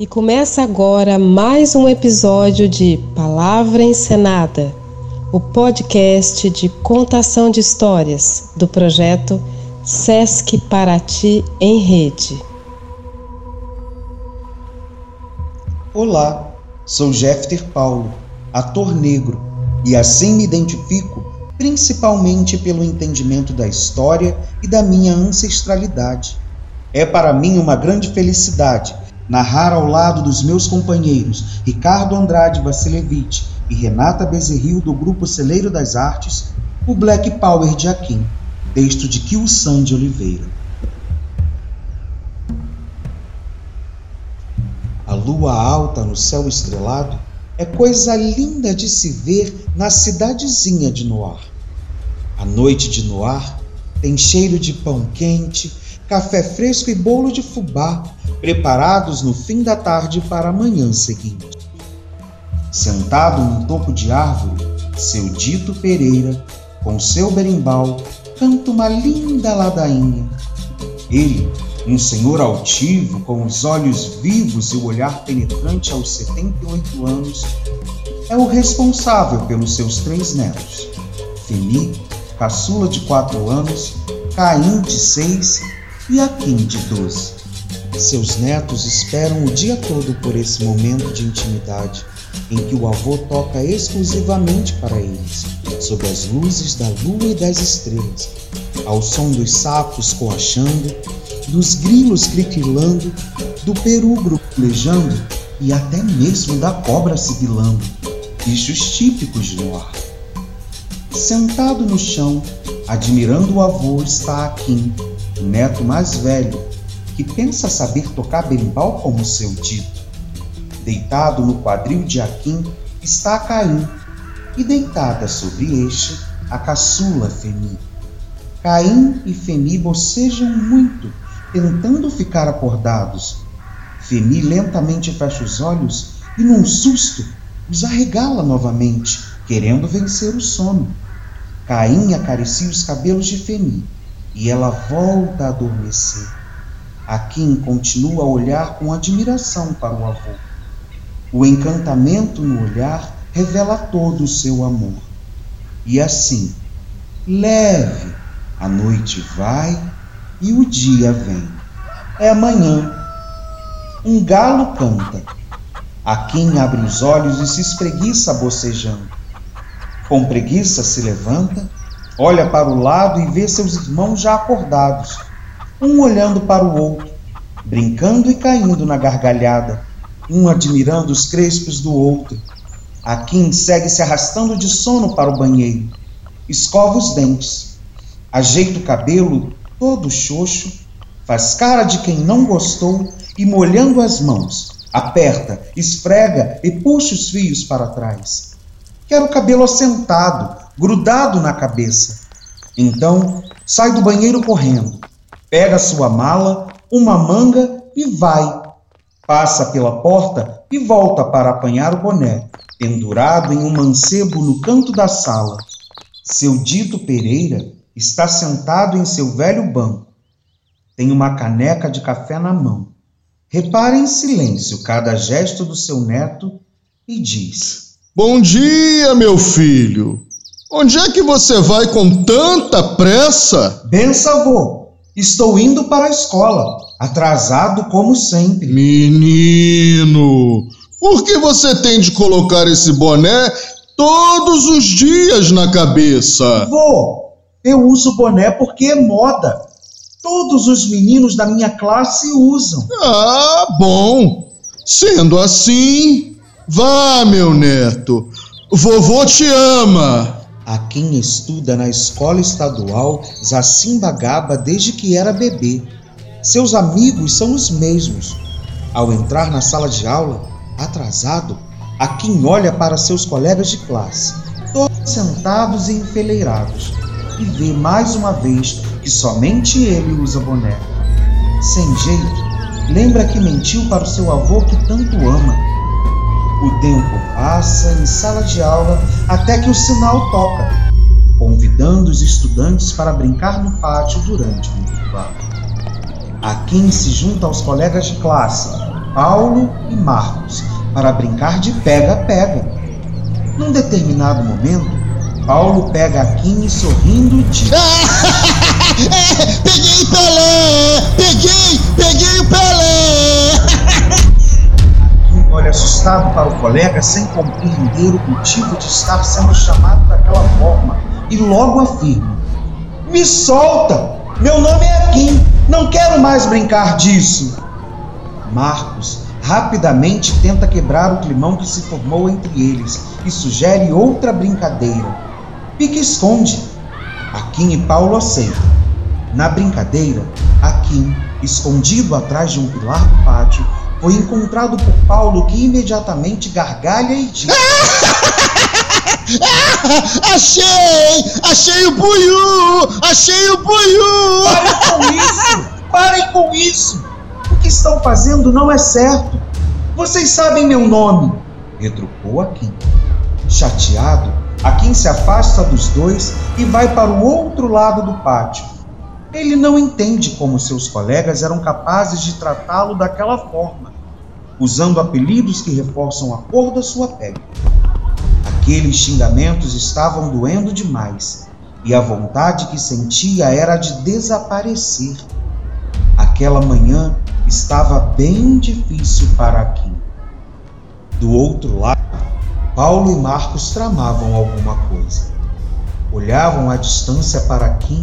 E começa agora mais um episódio de Palavra Encenada, o podcast de contação de histórias do projeto Sesc Paraty em Rede. Olá, sou Jeffter Paulo, ator negro, e assim me identifico principalmente pelo entendimento da história e da minha ancestralidade. É para mim uma grande felicidade narrar ao lado dos meus companheiros Ricardo Andrade Vassilevich e Renata Bezerril do grupo Celeiro das Artes o Black Power de Akin, texto de Kio Sandy Oliveira. A lua alta no céu estrelado é coisa linda de se ver na cidadezinha de Noir. A noite de Noir tem cheiro de pão quente, café fresco e bolo de fubá, preparados no fim da tarde para a manhã seguinte. Sentado num topo de árvore, seu Dito Pereira, com seu berimbau, canta uma linda ladainha. Ele, um senhor altivo, com os olhos vivos e o olhar penetrante aos 78 anos, é o responsável pelos seus três netos: Feli, caçula de quatro anos, Caim de seis e Akim de doze. Seus netos esperam o dia todo por esse momento de intimidade em que o avô toca exclusivamente para eles, sob as luzes da lua e das estrelas, ao som dos sapos coachando, dos grilos criquilando, do peru gruplejando e até mesmo da cobra sibilando, bichos típicos de Noir. Sentado no chão, admirando o avô, está Akin, o neto mais velho, que pensa saber tocar berimbau como seu dito. Deitado no quadril de Akin está Caim, e deitada sobre este a caçula Femi. Caim e Femi bocejam muito, tentando ficar acordados. Femi lentamente fecha os olhos e, num susto, os arregala novamente, querendo vencer o sono. Caim acaricia os cabelos de Femi e ela volta a adormecer. Akin continua a olhar com admiração para o avô. O encantamento no olhar revela todo o seu amor. E assim, leve, a noite vai e o dia vem. É amanhã. Um galo canta. Akin abre os olhos e se espreguiça bocejando. Com preguiça se levanta Olha para o lado e vê seus irmãos já acordados, um olhando para o outro, brincando e caindo na gargalhada, um admirando os crespos do outro. Akin segue se arrastando de sono para o banheiro, escova os dentes, ajeita o cabelo todo xoxo, faz cara de quem não gostou e molhando as mãos, aperta, esfrega e puxa os fios para trás. Quer o cabelo assentado, grudado na cabeça. Então, sai do banheiro correndo, pega sua mala, uma manga e vai. Passa pela porta e volta para apanhar o boné, pendurado em um mancebo no canto da sala. Seu dito Pereira está sentado em seu velho banco. Tem uma caneca de café na mão. Repara em silêncio cada gesto do seu neto e diz: Bom dia, meu filho. Onde é que você vai com tanta pressa? Bença, avô. Estou indo para a escola, atrasado como sempre. Menino, por que você tem de colocar esse boné todos os dias na cabeça? Vô, eu uso boné porque é moda. Todos os meninos da minha classe usam. Ah, bom. Sendo assim, vá, meu neto. Vovô te ama a quem estuda na escola estadual Zacimbagaba desde que era bebê. Seus amigos são os mesmos. Ao entrar na sala de aula, atrasado, a quem olha para seus colegas de classe, todos sentados e enfileirados, e vê mais uma vez que somente ele usa boné. Sem jeito, lembra que mentiu para o seu avô que tanto ama o tempo passa em sala de aula até que o sinal toca, convidando os estudantes para brincar no pátio durante o intervalo. A quem se junta aos colegas de classe Paulo e Marcos para brincar de pega-pega. Num determinado momento, Paulo pega a Kim sorrindo diz: é, Peguei Pelé! Peguei! Peguei o Pelé! Olha assustado para o colega sem compreender o motivo de estar sendo chamado daquela forma e logo afirma: Me solta! Meu nome é Kim, não quero mais brincar disso. Marcos rapidamente tenta quebrar o climão que se formou entre eles e sugere outra brincadeira. Pique-esconde. Akin e Paulo aceitam. Na brincadeira, Akin, escondido atrás de um pilar do pátio, foi encontrado por Paulo que imediatamente gargalha e diz: Achei! Achei o buiú! Achei o buiú! Parem com isso! Parem com isso! O que estão fazendo não é certo. Vocês sabem meu nome, retrucou Akin. Chateado, Akin se afasta dos dois e vai para o outro lado do pátio. Ele não entende como seus colegas eram capazes de tratá-lo daquela forma, usando apelidos que reforçam a cor da sua pele. Aqueles xingamentos estavam doendo demais e a vontade que sentia era de desaparecer. Aquela manhã estava bem difícil para Kim. Do outro lado, Paulo e Marcos tramavam alguma coisa. Olhavam à distância para Kim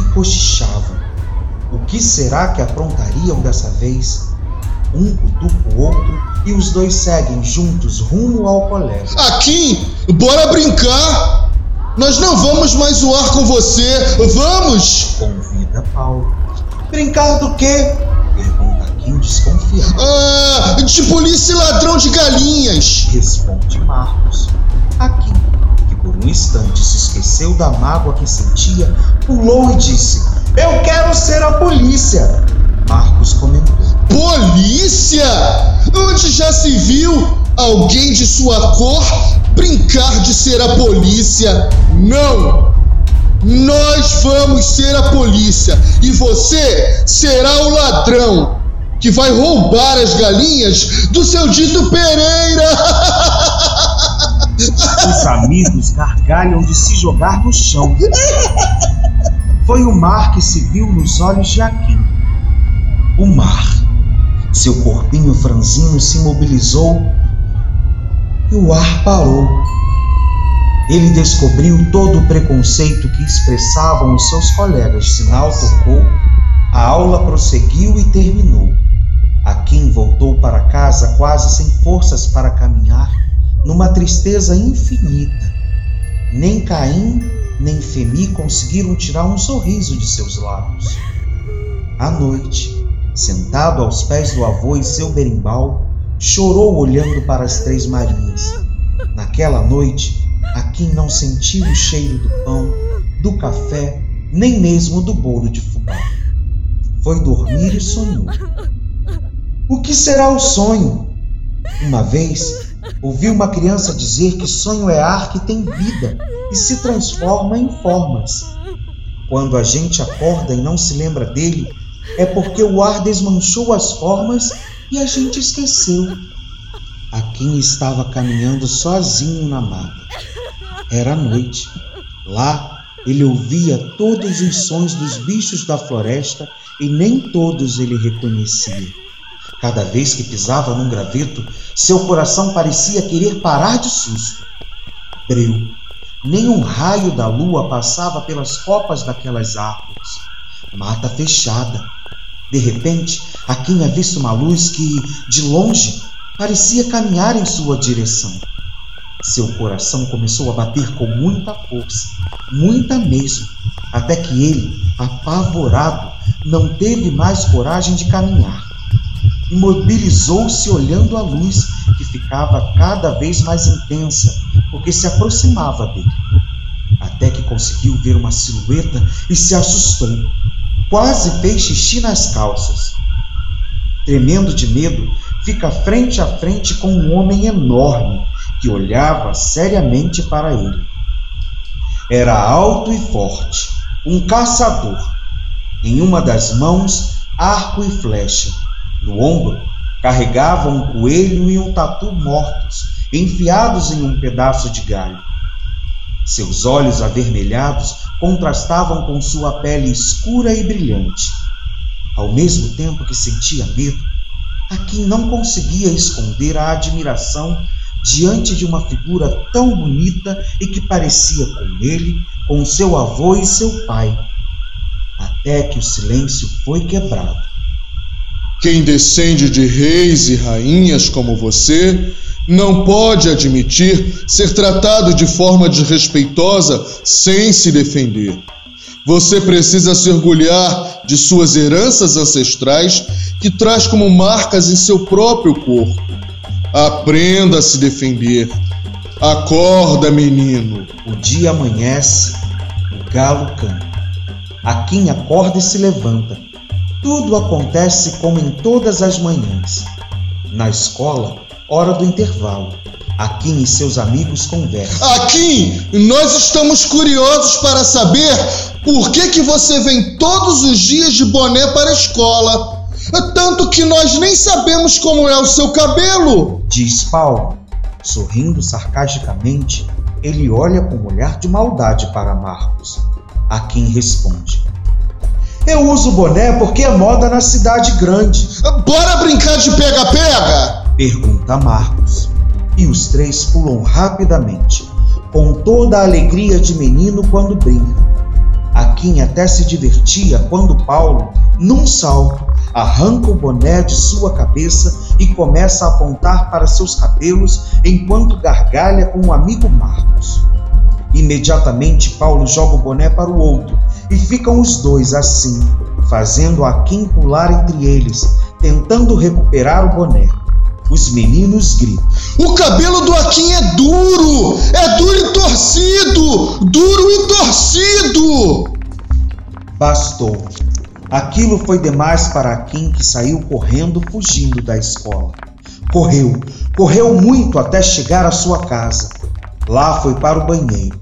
e cochichavam. O que será que aprontariam dessa vez? Um cutuca o outro e os dois seguem juntos rumo ao colégio. Aqui, bora brincar! Nós não vamos mais zoar com você, vamos! Convida Paulo. Brincar do quê? Pergunta Kim desconfiado. Ah, de polícia e ladrão de galinhas! Responde Marcos. Aqui, um instante se esqueceu da mágoa que sentia, pulou e disse: Eu quero ser a polícia! Marcos comentou. Polícia? Onde já se viu alguém de sua cor brincar de ser a polícia? Não! Nós vamos ser a polícia e você será o ladrão que vai roubar as galinhas do seu dito Pereira! Os amigos gargalham de se jogar no chão. Foi o mar que se viu nos olhos de Aquim. O mar. Seu corpinho franzino se mobilizou e o ar parou. Ele descobriu todo o preconceito que expressavam os seus colegas. Sinal tocou, a aula prosseguiu e terminou. Akin voltou para casa quase sem forças para caminhar, numa tristeza infinita. Nem Caim nem Femi conseguiram tirar um sorriso de seus lábios. À noite, sentado aos pés do avô e seu berimbau, chorou olhando para as três Marias. Naquela noite, Akin não sentiu o cheiro do pão, do café, nem mesmo do bolo de fubá. Foi dormir e sonhou. O que será o sonho? Uma vez, ouvi uma criança dizer que sonho é ar que tem vida e se transforma em formas. Quando a gente acorda e não se lembra dele, é porque o ar desmanchou as formas e a gente esqueceu. Akin estava caminhando sozinho na mata. Era noite. Lá ele ouvia todos os sons dos bichos da floresta e nem todos ele reconhecia. Cada vez que pisava num graveto, seu coração parecia querer parar de susto. Breu. Nem um raio da lua passava pelas copas daquelas árvores. Mata fechada. De repente, Akin avista uma luz que, de longe, parecia caminhar em sua direção. Seu coração começou a bater com muita força, muita mesmo, até que ele, apavorado, não teve mais coragem de caminhar. Imobilizou-se olhando a luz que ficava cada vez mais intensa, porque se aproximava dele. Até que conseguiu ver uma silhueta e se assustou. Quase fez xixi nas calças. Tremendo de medo, fica frente a frente com um homem enorme que olhava seriamente para ele. Era alto e forte, um caçador. Em uma das mãos, arco e flecha. No ombro, Carregava um coelho e um tatu mortos, enfiados em um pedaço de galho. Seus olhos avermelhados contrastavam com sua pele escura e brilhante. Ao mesmo tempo que sentia medo, Akin não conseguia esconder a admiração diante de uma figura tão bonita e que parecia com ele, com seu avô e seu pai. Até que o silêncio foi quebrado. Quem descende de reis e rainhas como você não pode admitir ser tratado de forma desrespeitosa sem se defender. Você precisa se orgulhar de suas heranças ancestrais que traz como marcas em seu próprio corpo. Aprenda a se defender. Acorda, menino. O dia amanhece, o galo canta. Aquim acorda e se levanta. Tudo acontece como em todas as manhãs. Na escola, hora do intervalo. Akin e seus amigos conversam. Akin, nós estamos curiosos para saber por que, que você vem todos os dias de boné para a escola. Tanto que nós nem sabemos como é o seu cabelo. Diz Paulo. Sorrindo sarcasticamente, ele olha com um olhar de maldade para Marcos. Akin responde: Eu uso boné porque é moda na cidade grande. Bora brincar de pega-pega? Pergunta Marcos. E os três pulam rapidamente, com toda a alegria de menino quando brinca. Akin até se divertia quando Paulo, num salto, arranca o boné de sua cabeça e começa a apontar para seus cabelos enquanto gargalha com o amigo Marcos. Imediatamente, Paulo joga o boné para o outro e ficam os dois assim, fazendo Akin pular entre eles, tentando recuperar o boné. Os meninos gritam: O cabelo do Akin é duro! É duro e torcido! Duro e torcido! Bastou. Aquilo foi demais para Akin, que saiu correndo, fugindo da escola. Correu, correu muito até chegar à sua casa. Lá foi para o banheiro.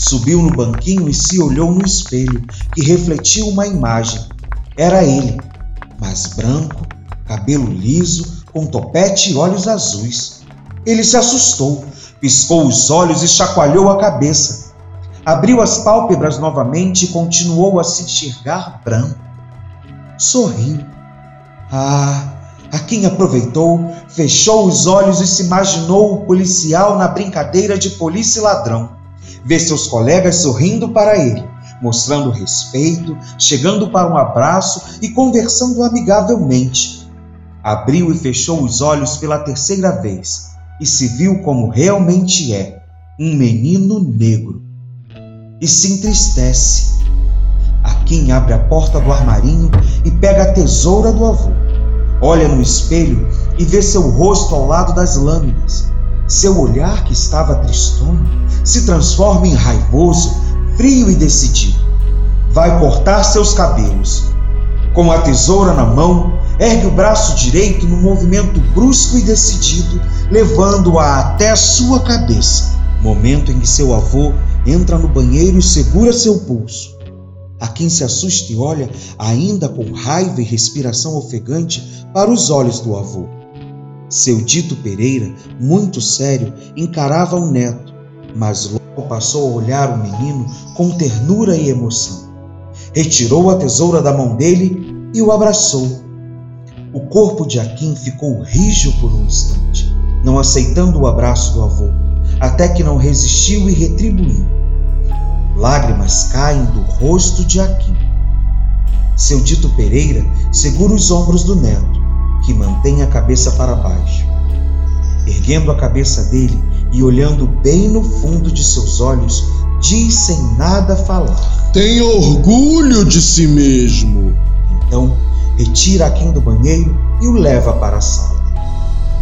Subiu no banquinho e se olhou no espelho, que refletiu uma imagem. Era ele, mas branco, cabelo liso, com topete e olhos azuis. Ele se assustou, piscou os olhos e chacoalhou a cabeça. Abriu as pálpebras novamente e continuou a se enxergar branco. Sorriu. Ah, a quem aproveitou, fechou os olhos e se imaginou o policial na brincadeira de polícia e ladrão. Vê seus colegas sorrindo para ele, mostrando respeito, chegando para um abraço e conversando amigavelmente. Abriu e fechou os olhos pela terceira vez e se viu como realmente é, um menino negro. E se entristece. Aquim abre a porta do armarinho e pega a tesoura do avô. Olha no espelho e vê seu rosto ao lado das lâminas. Seu olhar, que estava tristonho, se transforma em raivoso, frio e decidido. Vai cortar seus cabelos. Com a tesoura na mão, ergue o braço direito num movimento brusco e decidido, levando-a até a sua cabeça. Momento em que seu avô entra no banheiro e segura seu pulso. A quem se assusta e olha, ainda com raiva e respiração ofegante, para os olhos do avô. Seu dito Pereira, muito sério, encarava o neto, mas logo passou a olhar o menino com ternura e emoção. Retirou a tesoura da mão dele e o abraçou. O corpo de Akin ficou rijo por um instante, não aceitando o abraço do avô, até que não resistiu e retribuiu. Lágrimas caem do rosto de Akin. Seu dito Pereira segura os ombros do neto, que mantém a cabeça para baixo. Erguendo a cabeça dele e olhando bem no fundo de seus olhos, diz sem nada falar: Tenha orgulho de si mesmo. Então, retira Akin do banheiro e o leva para a sala.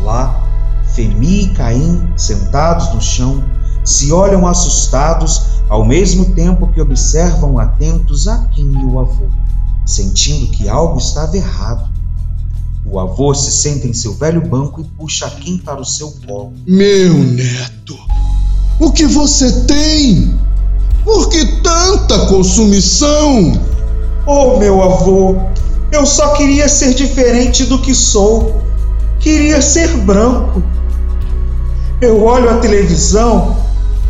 Lá, Femi e Caim, sentados no chão, se olham assustados ao mesmo tempo que observam atentos Akin e o avô, sentindo que algo estava errado. O avô se senta em seu velho banco e puxa Akin para o seu colo. Meu neto, o que você tem? Por que tanta consumição? Oh, meu avô, eu só queria ser diferente do que sou. queria ser branco. Eu olho a televisão,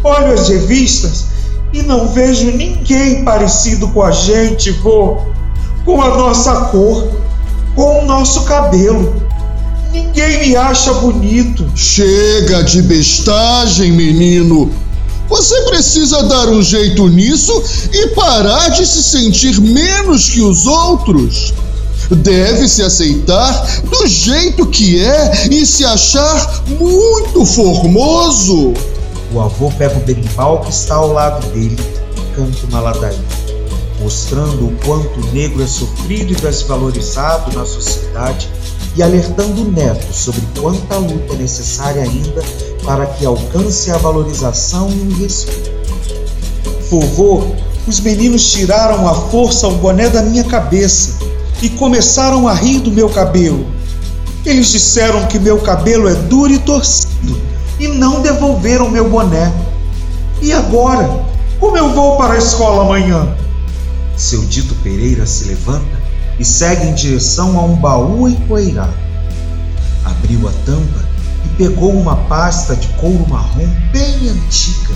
olho as revistas e não vejo ninguém parecido com a gente, vô, com a nossa cor, com o nosso cabelo. Ninguém me acha bonito. Chega de bestagem, menino. Você precisa dar um jeito nisso e parar de se sentir menos que os outros. Deve se aceitar do jeito que é e se achar muito formoso. O avô pega o berimbau que está ao lado dele e canta uma ladainha, mostrando o quanto o negro é sofrido e desvalorizado na sociedade e alertando o neto sobre quanta luta é necessária ainda para que alcance a valorização e o respeito. Vovô, os meninos tiraram à força o boné da minha cabeça e começaram a rir do meu cabelo. Eles disseram que meu cabelo é duro e torcido e não devolveram meu boné. E agora? Como eu vou para a escola amanhã? Seu Dito Pereira se levanta e segue em direção a um baú empoeirado. Abriu a tampa e pegou uma pasta de couro marrom bem antiga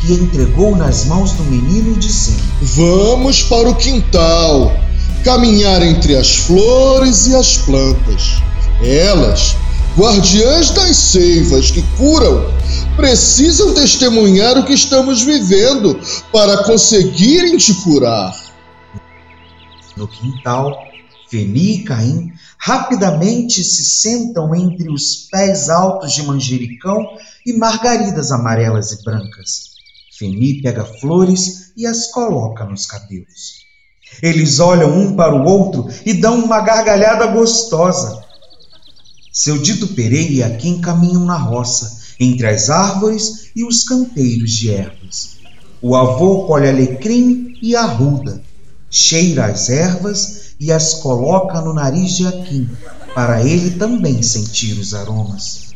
que entregou nas mãos do menino, dizendo: Vamos para o quintal caminhar entre as flores e as plantas. Elas, guardiãs das seivas que curam, precisam testemunhar o que estamos vivendo para conseguirem te curar. No quintal, Feni e Caim rapidamente se sentam entre os pés altos de manjericão e margaridas amarelas e brancas. Feni pega flores e as coloca nos cabelos. Eles olham um para o outro e dão uma gargalhada gostosa. Seu Dito Pereira e Aquim caminham na roça, entre as árvores e os canteiros de ervas. O avô colhe alecrim e arruda, cheira as ervas e as coloca no nariz de Aquim, para ele também sentir os aromas.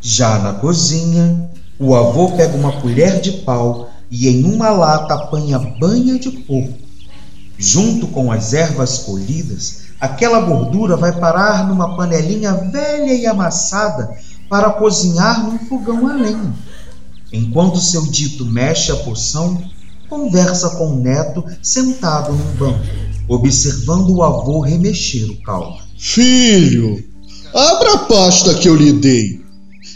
Já na cozinha, o avô pega uma colher de pau e em uma lata apanha banha de porco Junto com as ervas colhidas, aquela gordura vai parar numa panelinha velha e amassada para cozinhar num fogão a lenha. Enquanto seu dito mexe a poção, conversa com o neto sentado num banco, observando o avô remexer o caldo. Filho, abra a pasta que eu lhe dei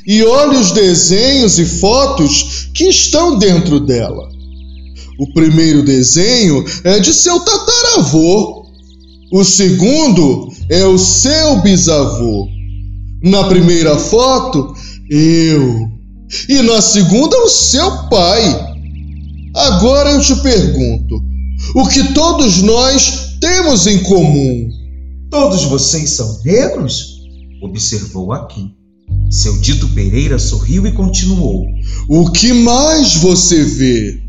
e olhe os desenhos e fotos que estão dentro dela. O primeiro desenho é de seu tataravô. O segundo é o seu bisavô. Na primeira foto, eu. E na segunda, o seu pai. Agora eu te pergunto: o que todos nós temos em comum? Todos vocês são negros? Observou Aquim. Seu dito Pereira sorriu e continuou: O que mais você vê?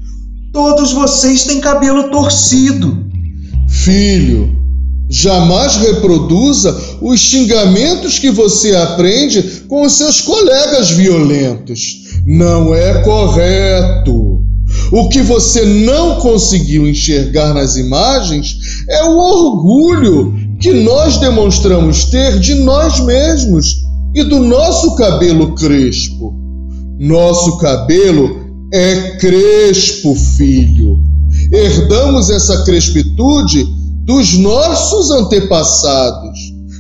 Todos vocês têm cabelo torcido. Filho, jamais reproduza os xingamentos que você aprende com os seus colegas violentos. Não é correto. O que você não conseguiu enxergar nas imagens é o orgulho que nós demonstramos ter de nós mesmos e do nosso cabelo crespo. Nosso cabelo é crespo, filho. Herdamos essa crespitude dos nossos antepassados,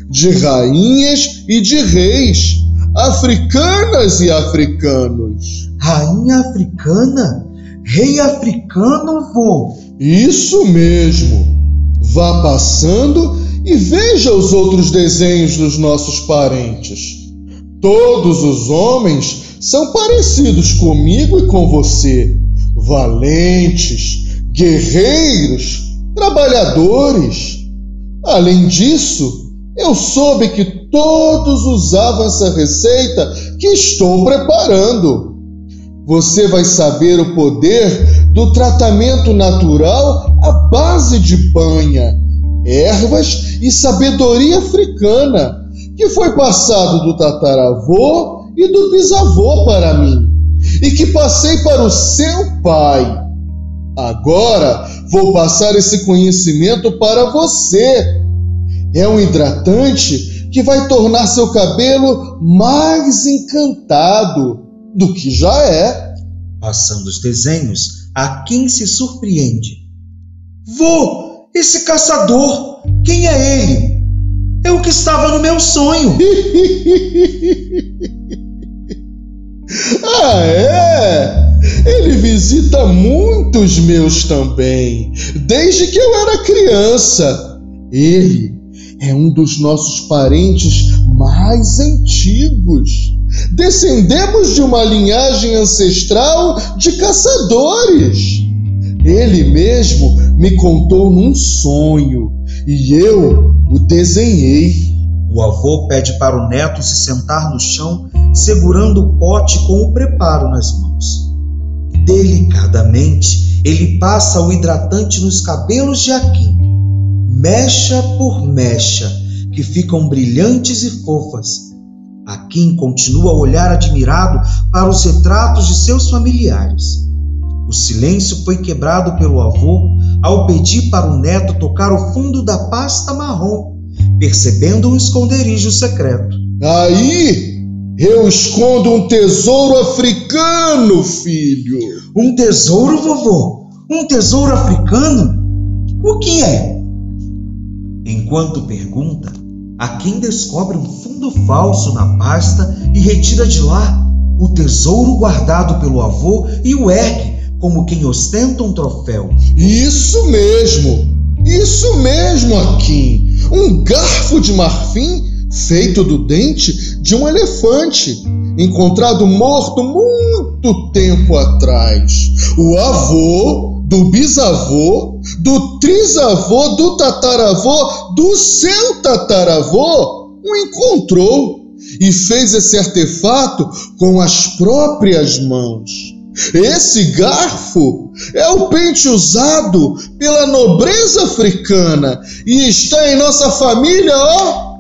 de rainhas e de reis, africanas e africanos. Rainha africana? Rei africano, vô? Isso mesmo. Vá passando e veja os outros desenhos dos nossos parentes. Todos os homens são parecidos comigo e com você, valentes, guerreiros, trabalhadores. Além disso, eu soube que todos usavam essa receita que estou preparando. Você vai saber o poder do tratamento natural à base de banha, ervas e sabedoria africana, que foi passado do tataravô e do bisavô para mim, e que passei para o seu pai. Agora vou passar esse conhecimento para você. É um hidratante que vai tornar seu cabelo mais encantado do que já é. Passando os desenhos, a quem se surpreende. Vô, esse caçador, quem é ele? É o que estava no meu sonho. ah, é? Ele visita muitos meus também, desde que eu era criança. Ele é um dos nossos parentes mais antigos. Descendemos de uma linhagem ancestral de caçadores. Ele mesmo me contou num sonho e eu o desenhei. O avô pede para o neto se sentar no chão, segurando o pote com o preparo nas mãos. Delicadamente, ele passa o hidratante nos cabelos de Akin, mecha por mecha, que ficam brilhantes e fofas. Akin continua a olhar admirado para os retratos de seus familiares. O silêncio foi quebrado pelo avô ao pedir para o neto tocar o fundo da pasta marrom, percebendo um esconderijo secreto. Aí eu escondo um tesouro africano, filho. Um tesouro, vovô? Um tesouro africano? O que é? Enquanto pergunta, a quem descobre um fundo falso na pasta e retira de lá o tesouro guardado pelo avô e o ergue como quem ostenta um troféu. Isso mesmo! Isso mesmo, Akin! Um garfo de marfim feito do dente de um elefante, encontrado morto muito tempo atrás. O avô do bisavô, do trisavô, do tataravô, do seu tataravô o encontrou e fez esse artefato com as próprias mãos. Esse garfo é o pente usado pela nobreza africana e está em nossa família, ó,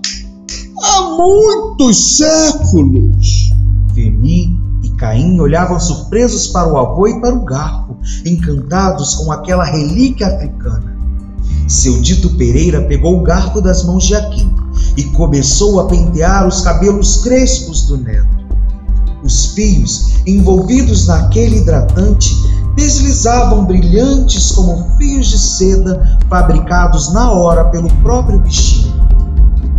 há muitos séculos. Femi e Caim olhavam surpresos para o avô e para o garfo, encantados com aquela relíquia africana. Seu dito Pereira pegou o garfo das mãos de Aquim e começou a pentear os cabelos crespos do neto. Os fios envolvidos naquele hidratante deslizavam brilhantes como fios de seda fabricados na hora pelo próprio bichinho.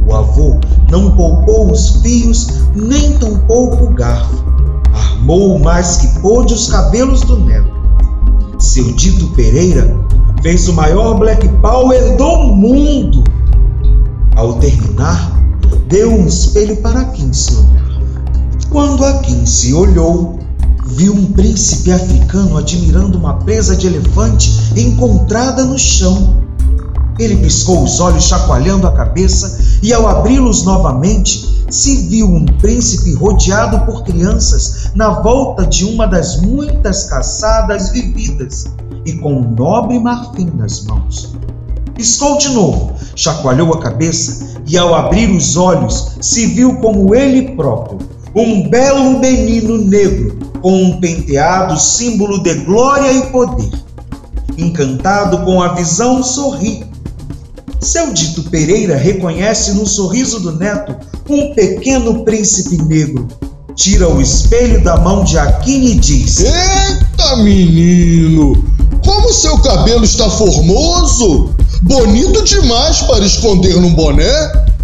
O avô não poupou os fios, nem tampouco o garfo. Armou o mais que pôde os cabelos do neto. Seu dito Pereira fez o maior Black Power do mundo. Ao terminar, deu um espelho para se olhar. Quando Akin se olhou, viu um príncipe africano admirando uma presa de elefante encontrada no chão. Ele piscou os olhos, chacoalhando a cabeça, e ao abri-los novamente, se viu um príncipe rodeado por crianças na volta de uma das muitas caçadas vividas e com um nobre marfim nas mãos. Piscou de novo, chacoalhou a cabeça e, ao abrir os olhos, se viu como ele próprio, um belo menino negro com um penteado símbolo de glória e poder. Encantado com a visão, sorri. Seu dito Pereira reconhece no sorriso do neto um pequeno príncipe negro. Tira o espelho da mão de Aquine e diz: Eita, menino! Como seu cabelo está formoso! Bonito demais para esconder num boné!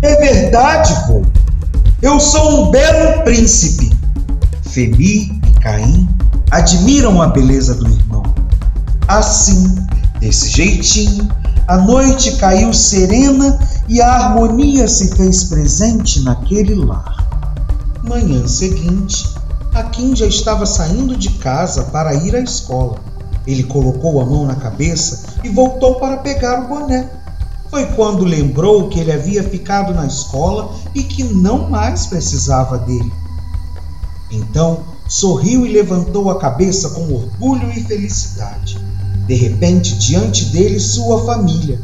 É verdade, vô. Eu sou um belo príncipe. Femi e Caim admiram a beleza do irmão. Assim, desse jeitinho, a noite caiu serena e a harmonia se fez presente naquele lar. Manhã seguinte, Akin já estava saindo de casa para ir à escola. Ele colocou a mão na cabeça e voltou para pegar o boné. Foi quando lembrou que ele havia ficado na escola e que não mais precisava dele. Então sorriu e levantou a cabeça com orgulho e felicidade. De repente, diante dele, sua família.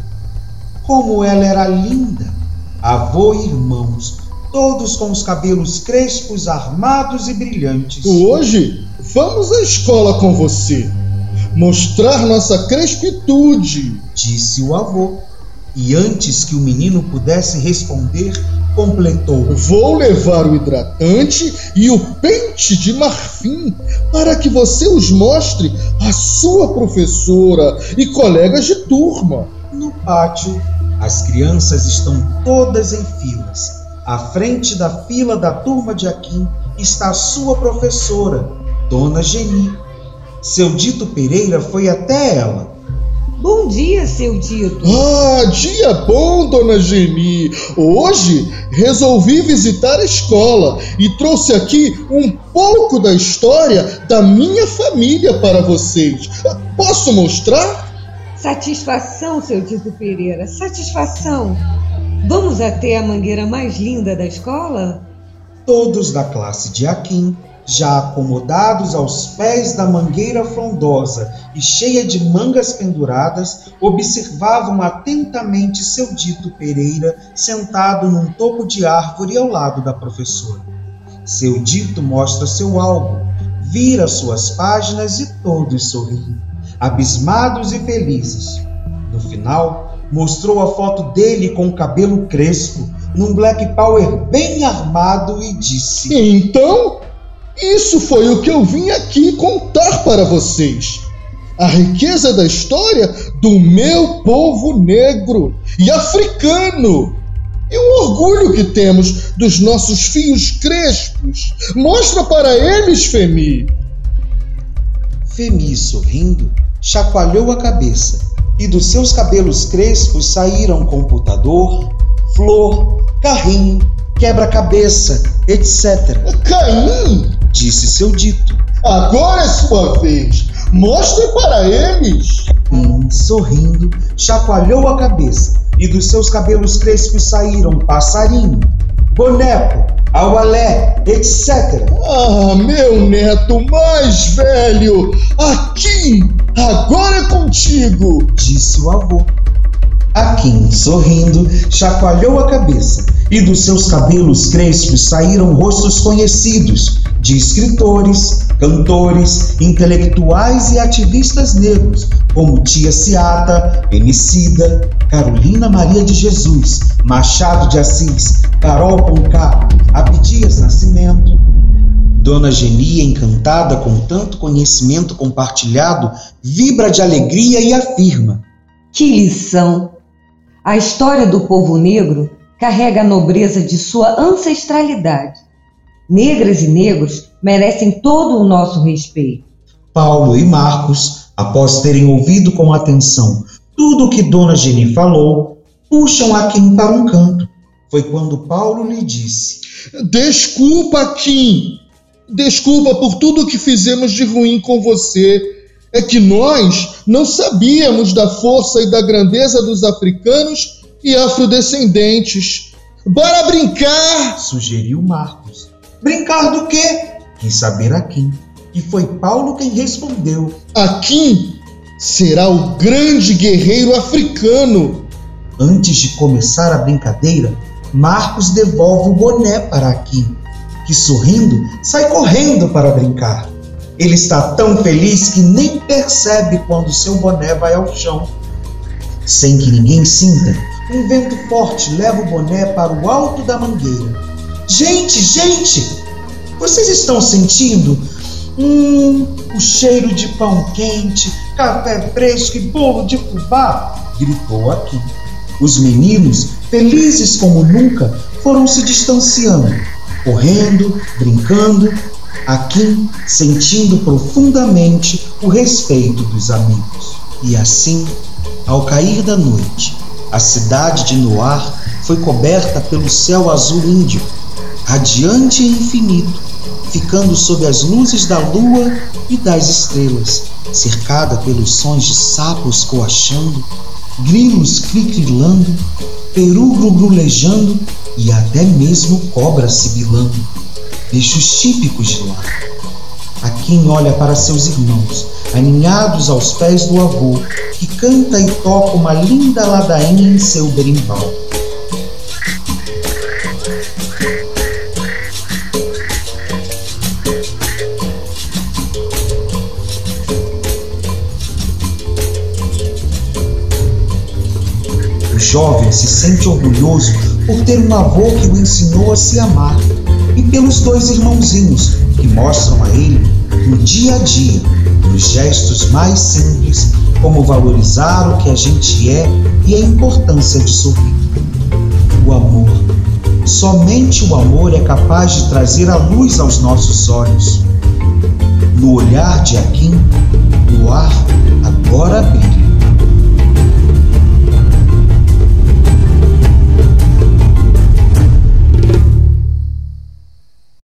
Como ela era linda! Avô e irmãos, todos com os cabelos crespos, armados e brilhantes. Hoje vamos à escola com você, mostrar nossa crespitude, disse o avô. E antes que o menino pudesse responder, completou: Vou levar o hidratante e o pente de marfim para que você os mostre à sua professora e colegas de turma. No pátio, as crianças estão todas em filas. À frente da fila da turma de Aquim está a sua professora, Dona Geni. Seu Dito Pereira foi até ela Bom dia, seu Dito. Ah, dia bom, dona Geni. Hoje resolvi visitar a escola e trouxe aqui um pouco da história da minha família para vocês. Posso mostrar? Satisfação, seu Dito Pereira, satisfação. Vamos até a mangueira mais linda da escola? Todos da classe de Aquim já acomodados aos pés da mangueira frondosa e cheia de mangas penduradas, observavam atentamente seu dito Pereira sentado num topo de árvore ao lado da professora. Seu dito mostra seu álbum, vira suas páginas e todos sorriem, abismados e felizes. No final, mostrou a foto dele com o cabelo crespo, num Black Power bem armado e disse: Então, isso foi o que eu vim aqui contar para vocês. A riqueza da história do meu povo negro e africano. E o orgulho que temos dos nossos fios crespos. Mostra para eles, Femi. Femi, sorrindo, chacoalhou a cabeça e dos seus cabelos crespos saíram computador, flor, carrinho, quebra-cabeça, etc. Caim! Disse seu dito. Agora é sua vez. Mostre para eles. Hum, sorrindo, chacoalhou a cabeça e dos seus cabelos crespos saíram passarinho, boneco, aualé, etc. Ah, meu neto mais velho, aqui, agora é contigo, disse o avô. Akin, sorrindo, chacoalhou a cabeça e dos seus cabelos crespos saíram rostos conhecidos de escritores, cantores, intelectuais e ativistas negros, como Tia Ciata, Emicida, Carolina Maria de Jesus, Machado de Assis, Carol Conká, Abdias Nascimento. Dona Genia, encantada com tanto conhecimento compartilhado, vibra de alegria e afirma: Que lição! A história do povo negro carrega a nobreza de sua ancestralidade. Negras e negros merecem todo o nosso respeito. Paulo e Marcos, após terem ouvido com atenção tudo o que Dona Geni falou, puxam a Kim para um canto. Foi quando Paulo lhe disse: Desculpa, Kim. Desculpa por tudo que fizemos de ruim com você é que nós não sabíamos da força e da grandeza dos africanos e afrodescendentes. Bora brincar! sugeriu Marcos. Brincar do quê? Quis saber Akim. E foi Paulo quem respondeu. Akim será o grande guerreiro africano. Antes de começar a brincadeira, Marcos devolve o boné para Akim, que sorrindo sai correndo para brincar. Ele está tão feliz que nem percebe quando seu boné vai ao chão. Sem que ninguém sinta, um vento forte leva o boné para o alto da mangueira. Gente, gente! Vocês estão sentindo? Hum, o cheiro de pão quente, café fresco e bolo de fubá! gritou aqui. Os meninos, felizes como nunca, foram se distanciando, correndo, brincando Akin sentindo profundamente o respeito dos amigos. E assim, ao cair da noite, a cidade de Noir foi coberta pelo céu azul índio, radiante e infinito, ficando sob as luzes da lua e das estrelas, cercada pelos sons de sapos coachando, grilos cri-crilando, peru grulejando e até mesmo cobra sibilando bichos típicos de lá. A quem olha para seus irmãos, aninhados aos pés do avô, que canta e toca uma linda ladainha em seu berimbau. Jovem se sente orgulhoso por ter um avô que o ensinou a se amar, e pelos dois irmãozinhos que mostram a ele, no dia a dia, nos gestos mais simples, como valorizar o que a gente é e a importância de sorrir. O amor. Somente o amor é capaz de trazer a luz aos nossos olhos. No olhar de Akin, o ar agora